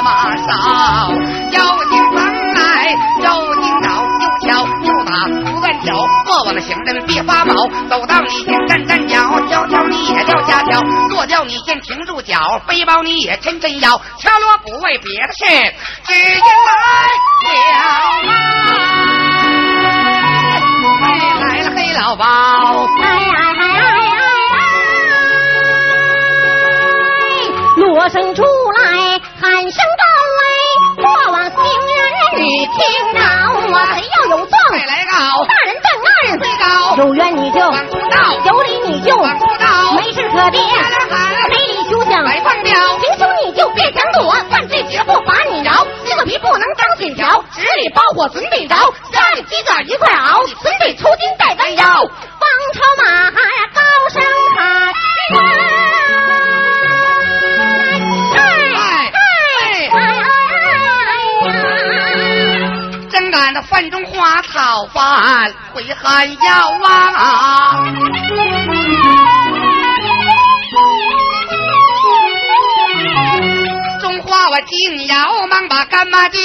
许打不断敲。过往的。行人别发毛，走到你先站站脚，跳跳你也跳下跳，坐掉你先停住脚，背包你也抻抻腰，敲锣不为别的事，只因来了，来了黑老包，哎哎哎哎哎，锣声出来，喊声高哎，过往行人你听着，我谁要有状，快来告，大人正。最高有冤你就有理你就没事可别。没理休想。来放掉。行凶你就别想躲犯罪绝不罚你饶这个皮不能当信条纸里包火准得着家里鸡爪一块熬准得抽筋带弯腰王朝马呀高声喊俺的饭中花草饭，回寒药啊！中华我竟要忙把干妈叫，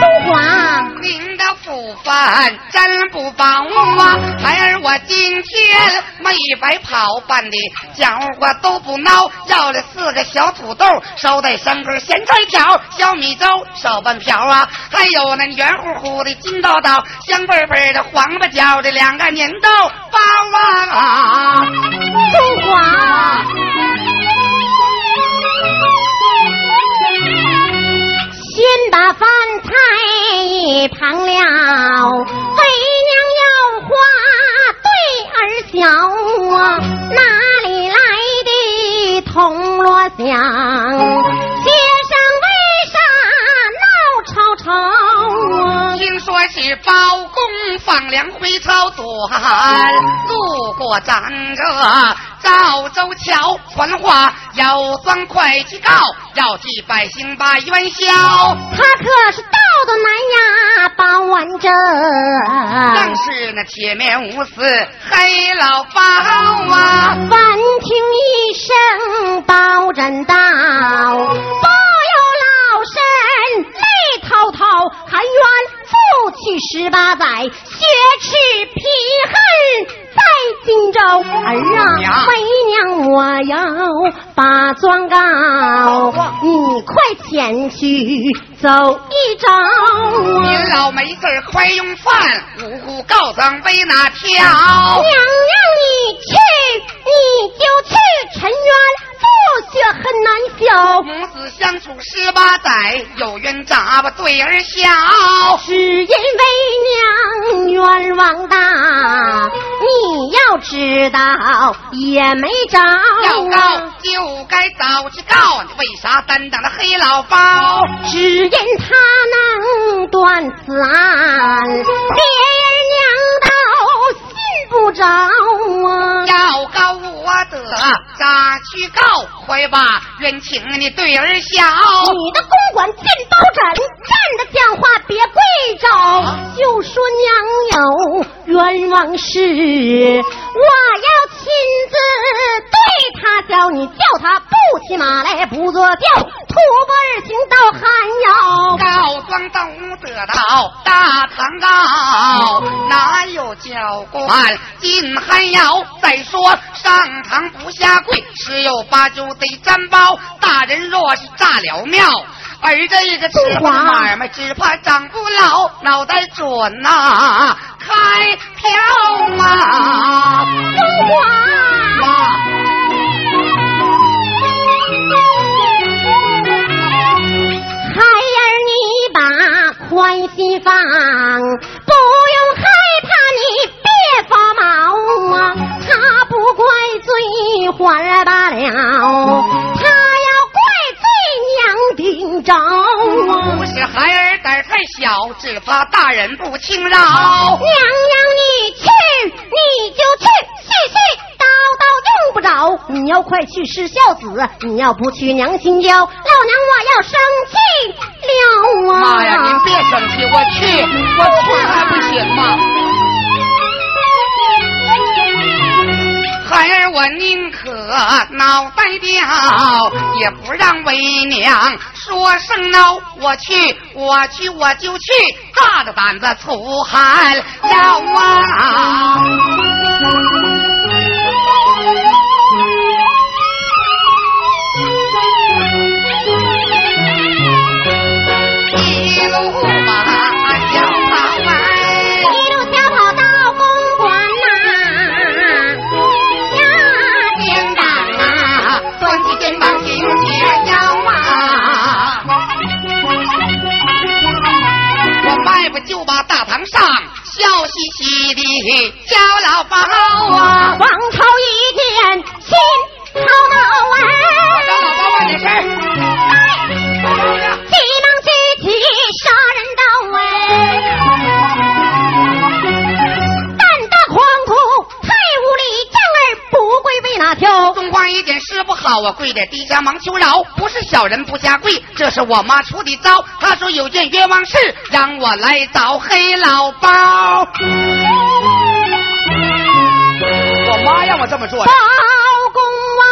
中华。不烦，真不薄啊！孩儿我今天没白跑，办的家伙都不孬。要了四个小土豆，捎带三根咸菜条，小米粥少半瓢啊！还有那圆乎乎的金刀刀，香喷喷的黄瓜椒的两个粘豆包啊！中华。先把饭菜一旁了，为娘要花对儿小啊，哪里来的铜锣响？听说是包公放粮回朝短，路过咱这。赵州桥传话，要装会计告，要替百姓把冤消。他可是道的南呀，包完这，正是那铁面无私黑老包啊！闻听一声包拯道，泪滔滔，含冤负气十八载，血耻皮恨。在荆州儿啊，为娘我要把状告，你快前去走一遭。您老没事快用饭，呜呼告状为哪条？娘让你去，你就去，陈冤。父血很难消，母子相处十八载，有冤咋不对儿笑？只因为娘冤枉大，你要知道也没招。要告就该早去告，你为啥担当了黑老包？只因他能断此案，别人娘道。不着得大去告。快把冤情你对儿笑。你的公馆进包拯，站着讲话别跪着，就说娘有冤枉事，我要亲自对他叫你叫他不骑马来不坐轿，徒步而行到寒窑。告状都得到大堂告，哪有教官？进寒窑，再说上堂不下跪，十有八九得粘包，大人若是炸了庙，儿子一个吃花买卖，只怕长不老，脑袋准呐开瓢啊！不花，孩儿你把宽心放，不用害怕，你别发毛啊，他不过。完了罢了。他要怪罪娘顶着不是孩儿胆太小只怕大人不轻饶。娘娘你去你就去细细刀刀用不着。你要快去是孝子你要不去娘心焦老娘我要生气了啊。妈呀您别生气我去我去还不行吗？孩儿，我宁可脑袋掉，也不让为娘说声孬。我去，我去，我就去，大着胆子出汗要啊！就把大堂上，笑嘻嘻的叫老包啊！王朝一见心一点事不好，我跪在地下忙求饶。不是小人不下跪，这是我妈出的招。她说有件冤枉事，让我来找黑老包。我妈让我这么做包公闻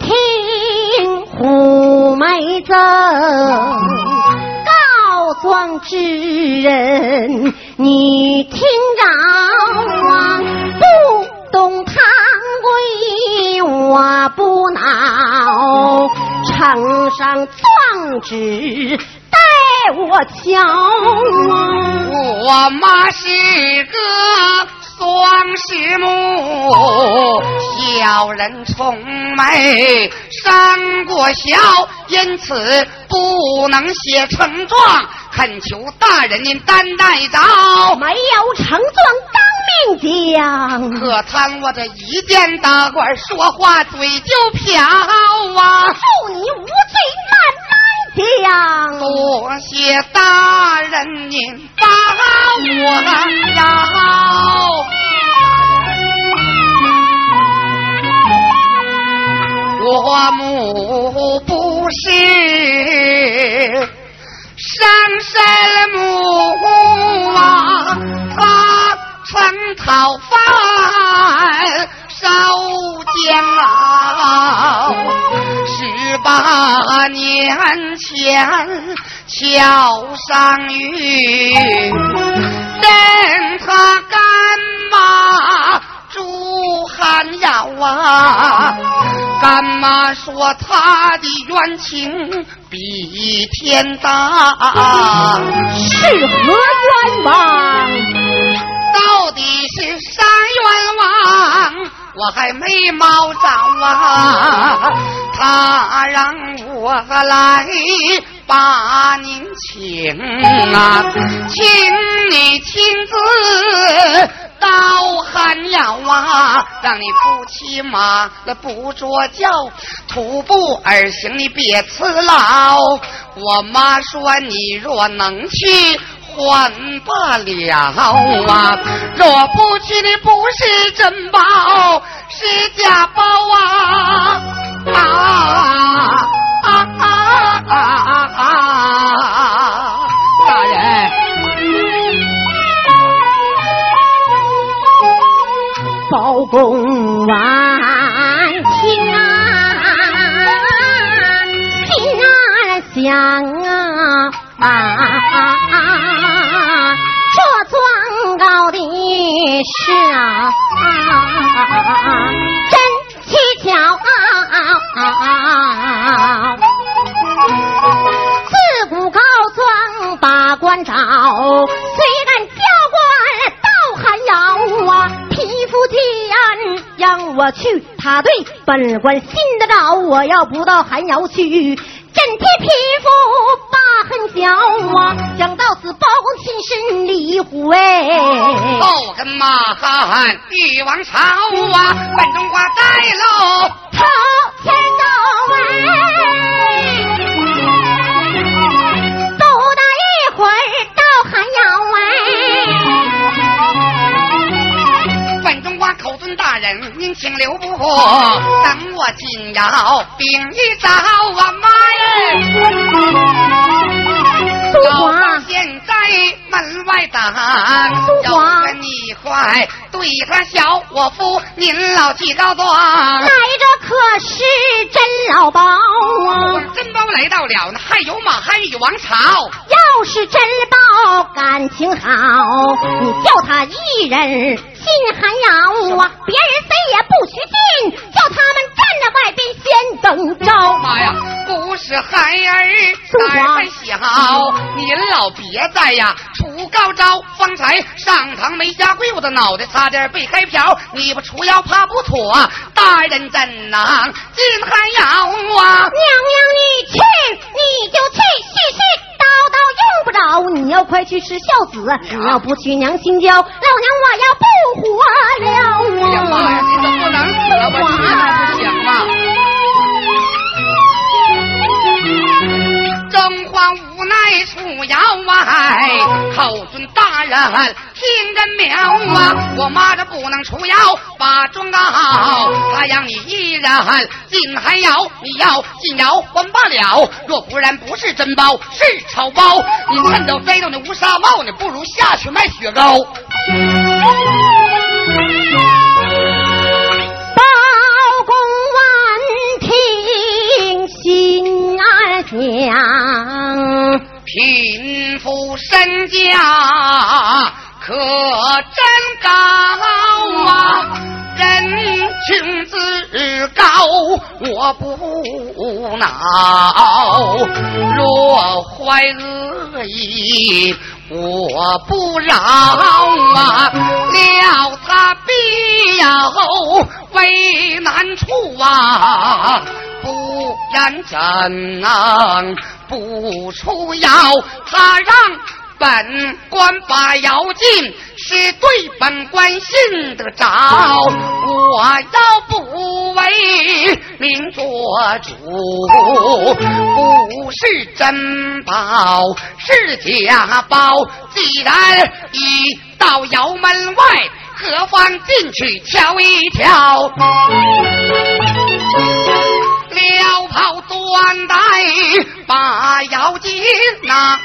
听虎眉增，告状之人你听着啊，不懂堂规我不恼，呈上状纸待我瞧。我妈是个双师母，小人从没上过校，因此不能写呈状，恳求大人您担待着。没有呈状当面讲，可叹我这一见大官说话嘴就瓢啊！祝你无罪慢慢讲。多谢大人您把我饶。我母不是上山母啊，她曾讨饭烧煎熬，十八年前桥上遇，任他干妈朱寒窑啊，干妈说他的冤情比天大。是何冤枉？到底是啥冤枉？我还没毛着啊！他让我来把您请啊，请你亲自到寒窑啊，让你不骑马了不着轿，徒步而行，你别辞劳。我妈说你若能去。还罢了啊！若不去，你不是珍宝，是假宝啊！啊啊啊啊啊啊！大人，包公完听啊，心啊想啊啊啊！这状告的是啊，真蹊跷啊！自古告状把官找，虽然教官到寒窑啊，皮肤见让我去，他对本官信得着。我要不到寒窑去，小娃想到此包公身生离狐后马汉帝王朝啊本中华带喽朝天走哎走一会儿到寒窑本中口尊大人您请留步等我进窑并一招啊妈耶苏华，现在门外等，苏华，跟你快对他笑，我夫您老几高端，来着可是真老包啊！真包来到了，还有马汉与王朝。要是真包感情好，你叫他一人进寒窑啊，别人谁也不许进，叫他们站在外边先等着。妈呀，不是孩儿胆还小，您老别在呀，出高招。方才上堂没下跪，我的脑袋差点被开瓢。你不除妖怕不妥，大人怎能进寒窑啊？娘娘你去你就去，叨叨用不着。你要快去吃孝子，你要不去娘心焦，老娘我要不活了。哎呀妈呀，你怎么不能死了？我去那不行吗？中皇无奈出窑外，口尊大人听人명啊！我妈这不能出窑把状告，他让你一人进寒窑，你要进窑还罢了。若不然不是真包是草包，你趁早摘掉那乌纱帽呢，不如下去卖雪糕。身价可真高啊，人情自高我不恼，若怀恶意我不饶啊，料他必要为难处啊。不然怎能不出妖？他让本官把窑进，是对本官信得着。我要不为民做主，不是真宝是假宝。既然已到窑门外，何妨进去瞧一瞧？撩袍端带把腰巾拿，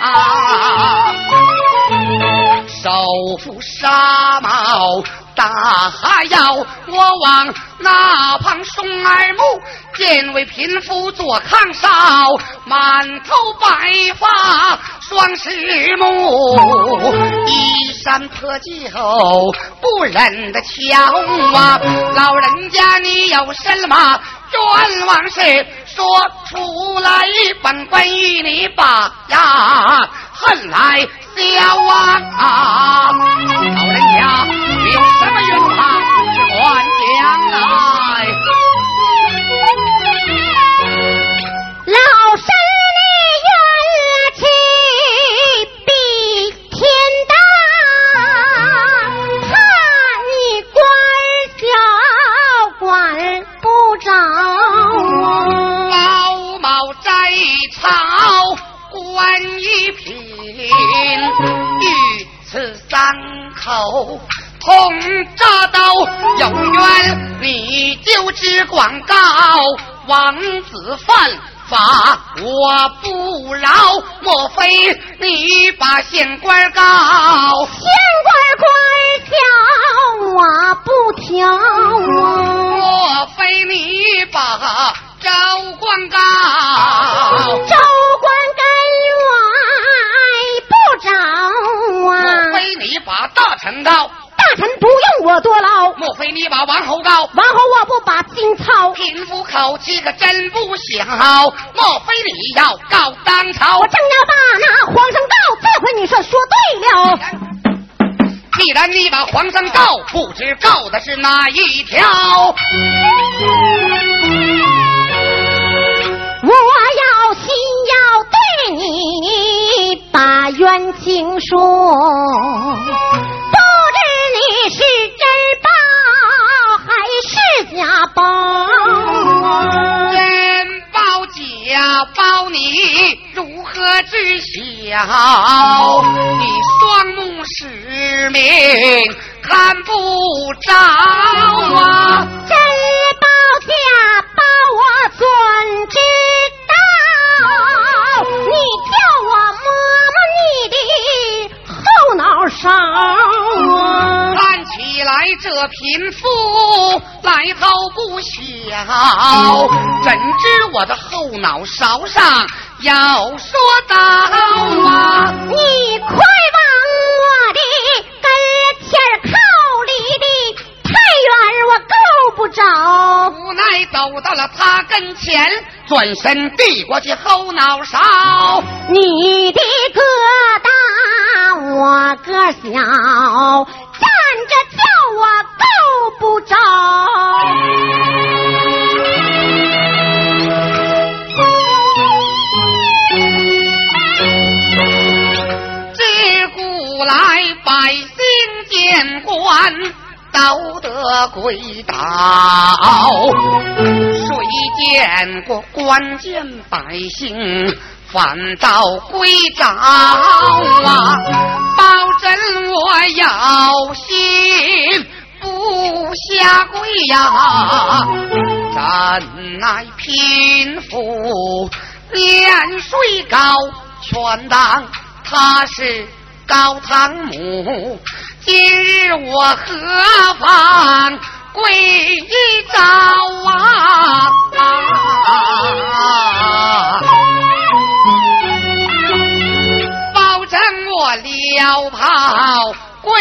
手扶纱帽大腰，我往那旁送耳目，见为贫妇坐炕上，满头白发双十目，衣衫破旧不忍得瞧啊，老人家你有什么？冤枉事说出来，本官与你把呀恨来消啊！老人家你有什么冤枉，快讲来。老口同铡刀，有冤你就知广告。王子犯法我不饶，莫非你把县官告？县官官小我不挑啊，莫非你把州官告？州官跟我不着啊。莫非你把大臣告，大臣不用我多劳。莫非你把王侯告？王侯我不把金操。贫妇口气可真不小。莫非你要告当朝？我正要把那皇上告，这回你说说对了。既然你把皇上告，不知告的是哪一条？对你把冤情说，不知你是真包还是假包？真包假包，你如何知晓？你双目失明，看不着啊！少，看起来这贫富来头不小，怎知我的后脑勺上要说道啊，你快往我的跟前靠里的太远，我够不着，无奈走到了他跟前，转身递过去后脑勺，你的哥。我个小，站着叫我够不着。自古来百姓见官都得跪倒，谁见过官见百姓反倒归赵啊？保证我有心不下跪呀！怎奈贫富年岁高，全当他是高堂母。今日我何妨跪一招啊？保证我撩袍跪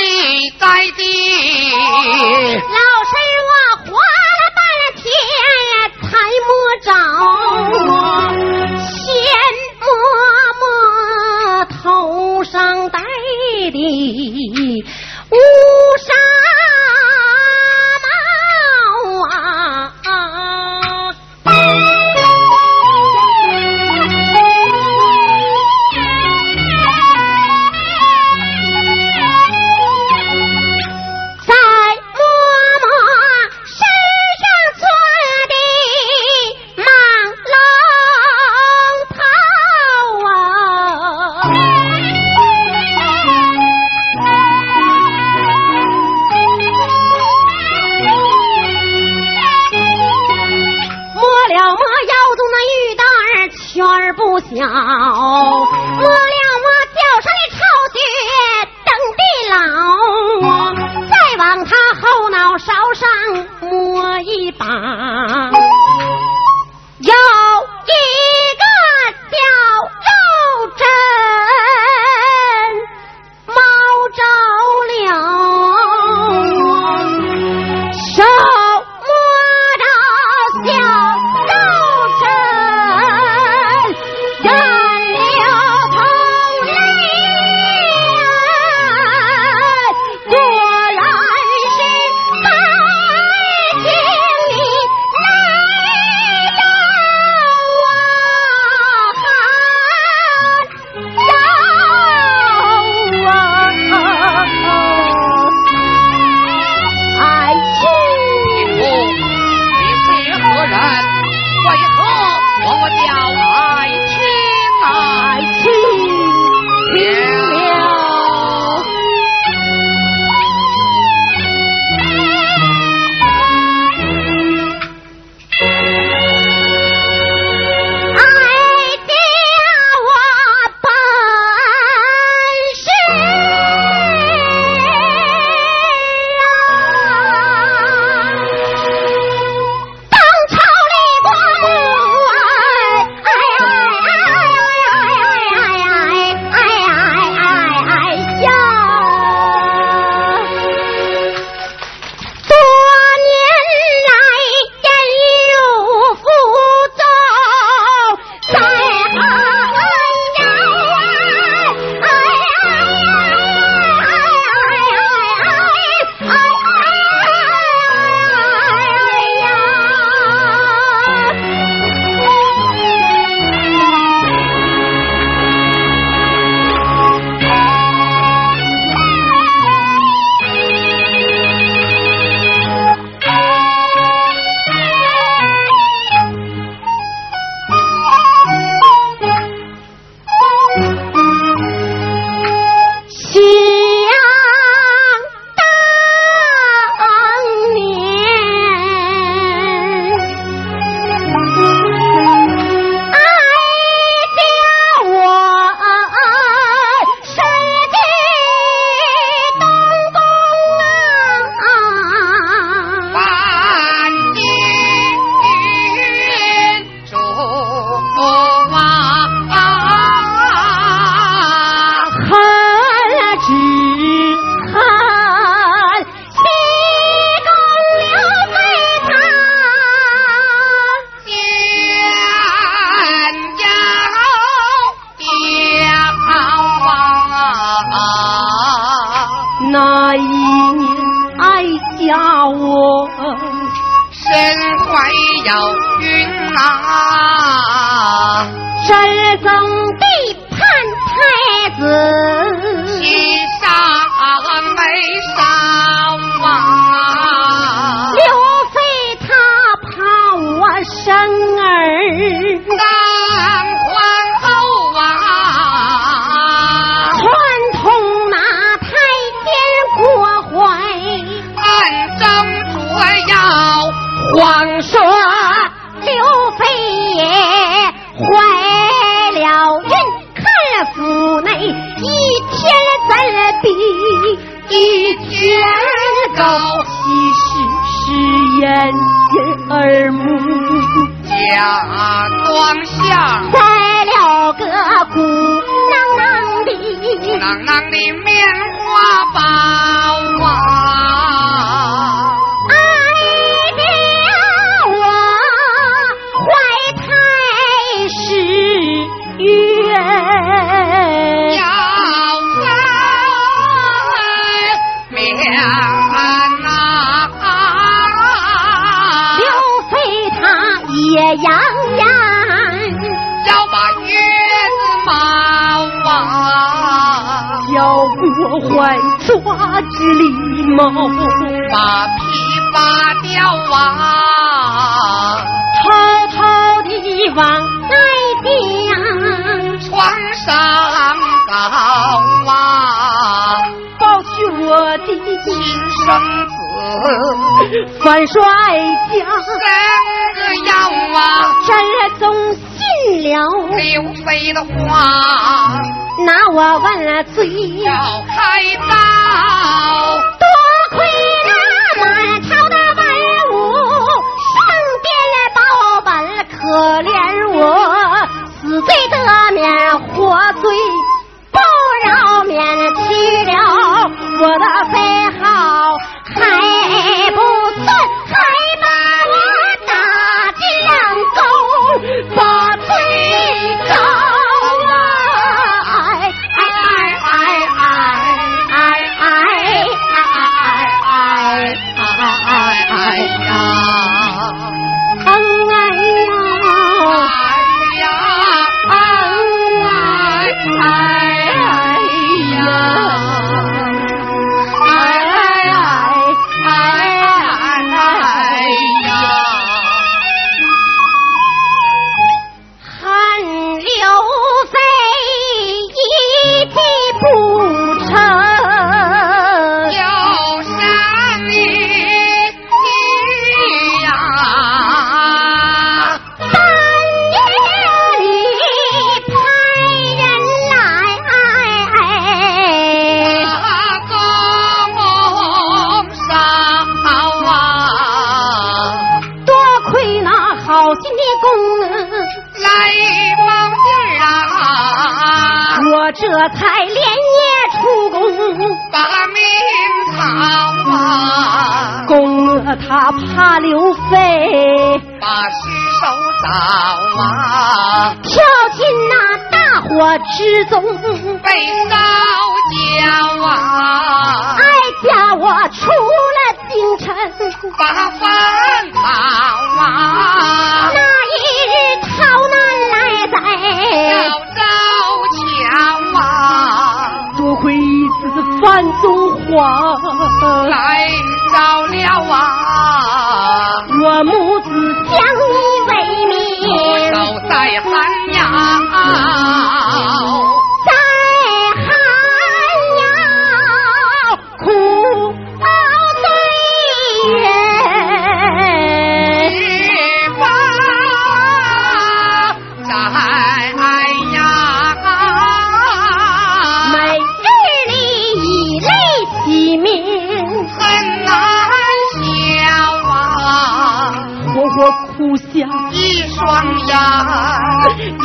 在地。老身我花了半天才摸着，先摸摸头上戴的乌纱一天高，其实是掩人耳目，假装像栽了个鼓囊囊的。囊囊的棉花包啊，也扬言要把月子毛啊，要我还抓之礼貌，把皮扒掉啊，偷偷地往外边，床上高啊，抱起我的亲生子。反帅家。三个要啊，真总信了，刘飞的话拿我问罪，要开刀，多亏那满朝的文武上边报本，可怜我死罪得免，活罪不饶免，去了我的非好还之中，被烧焦啊。哀，家我出了京城。把坟刨啊，那一日逃难来要在，走桥啊，多亏一次范宗华，来到了啊，我母子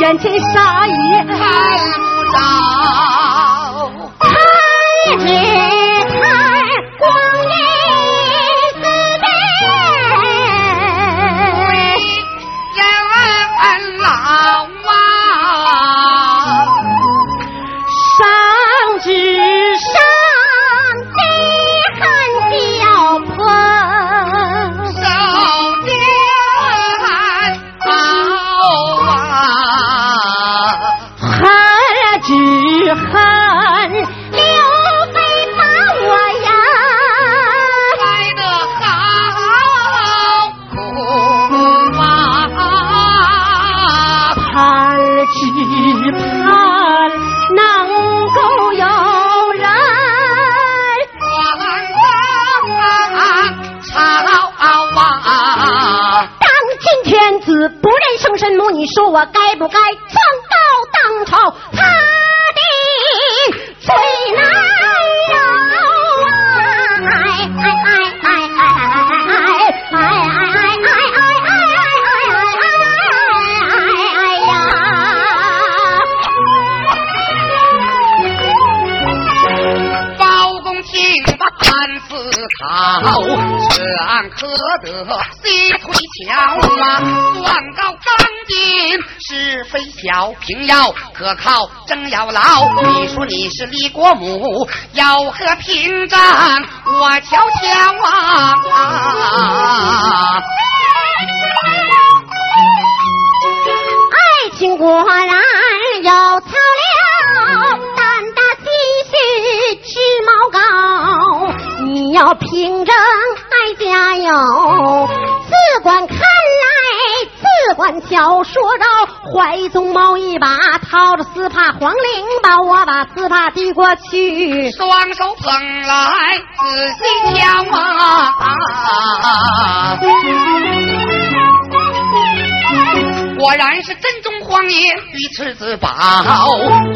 眼前啥也看不到。不该状告当朝他的罪难饶啊！哎哎哎哎哎哎哎哎好，这案可得西推敲啊，非小平要可靠正要牢。你说你是李国母，要和平战，我瞧瞧啊！爱情果然有草料，胆大心虚吃毛膏。你要凭证爱家有，自管看，自管小说着，怀中猫一把掏着丝帕黄绫把我把丝帕递过去，双手捧来仔细瞧啊。果然是真宗皇爷御赐之宝，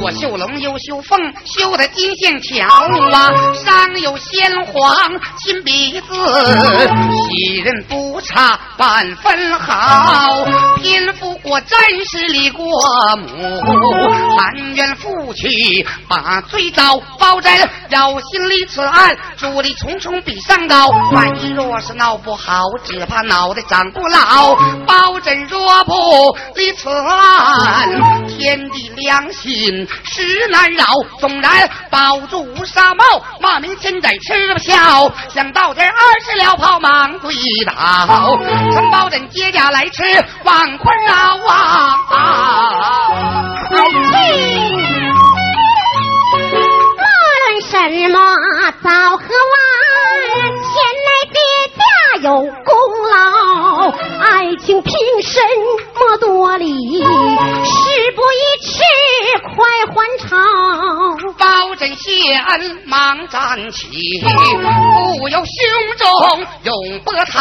我绣龙又绣凤，绣的金线条啊，上有先皇亲笔字，喜人不差半分好。偏父果真是李国母，含冤负屈把罪遭，包拯要心里此案，助力重重比上高。万一若是闹不好，只怕脑袋长不老。包拯若不。离此案，天地良心实难饶。纵然保住纱帽，骂名千载吃不消。想到这二十了炮，忙跪倒。陈宝珍接驾来迟，王困扰啊！无论什么早和晚，前来接驾有功劳，爱情凭什么多礼？事不宜迟，快还朝。包拯谢恩忙站起，不由胸中永波涛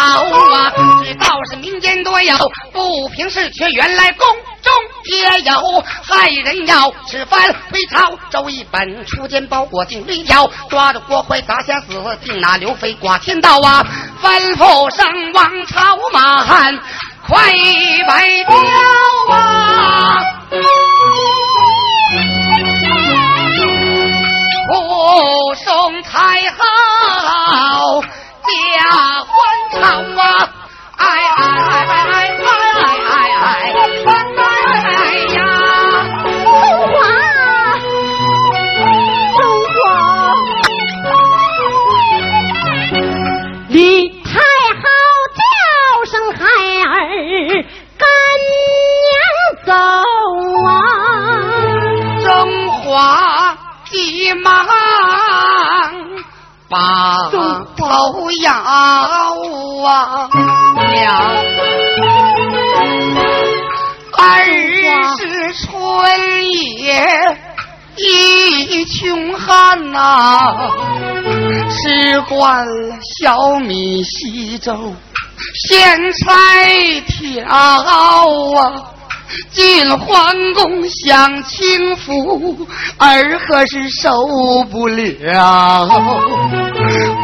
啊！知道是民间多有不平事，却原来宫中也有害人要吃饭回朝。周一本出见包裹进绿条，抓着国徽砸下死，定拿刘飞挂天道啊！吩咐后生王朝满。快白雕啊！护送太后驾欢朝啊！头摇啊，娘，儿是春夜一穷汉呐，吃惯了小米稀粥。咸菜条啊，进皇宫享清福，儿可是受不了？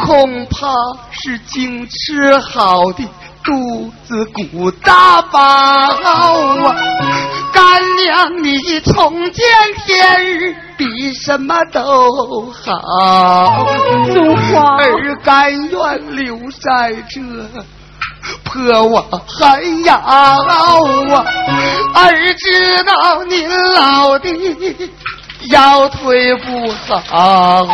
恐怕是净吃好的肚子鼓大包啊！干娘，你从见天日比什么都好，中华儿甘愿留在这。破瓦寒窑啊！儿知道您老的腰腿不好，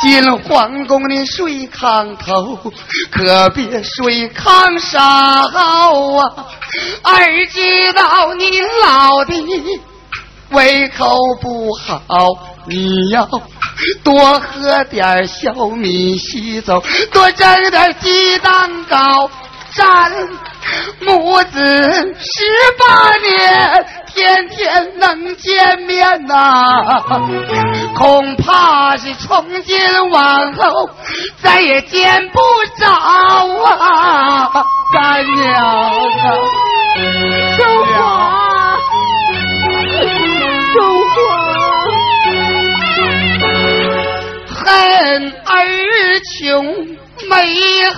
进皇宫您睡炕头，可别睡炕梢啊！儿知道您老的胃口不好，你要。多喝点小米稀粥，多蒸点鸡蛋糕，咱母子十八年，天天能见面呐。恐怕是从今往后再也见不着啊，干娘啊！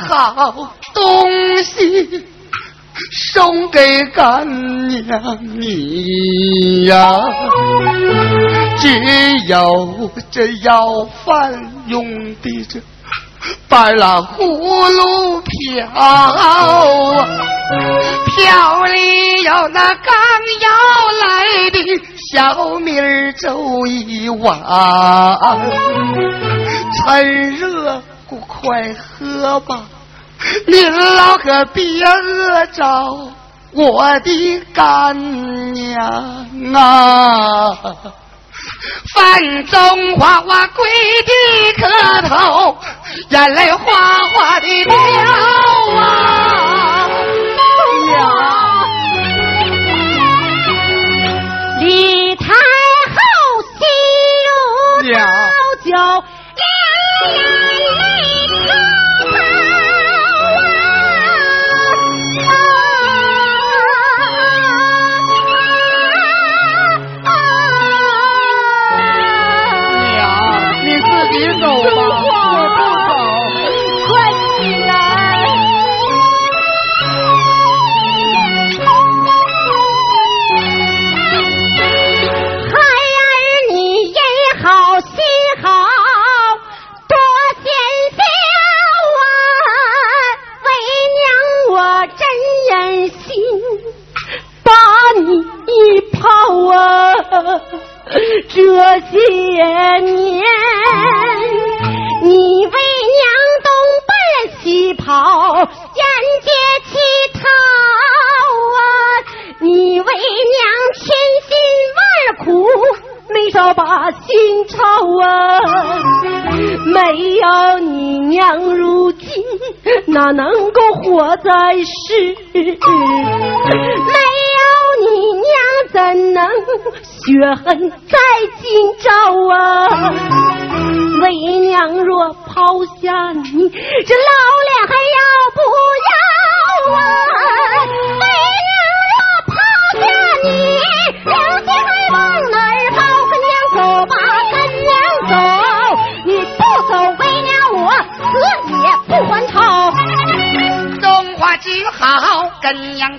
好东西送给干娘你呀，只有这要饭用的这。白了葫芦瓢啊，瓢里有那刚要来的小米粥一碗，趁热快喝吧，您老可别饿着我的干娘啊！范中华，我跪地磕头，眼泪哗哗的掉啊！李太后心如刀绞，两眼 血恨在今朝啊？为娘若抛下你，这老脸还要不要啊？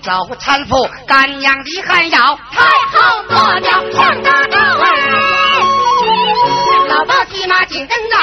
找搀扶，干娘的寒窑太后坐轿上大道儿，老包骑马紧跟着，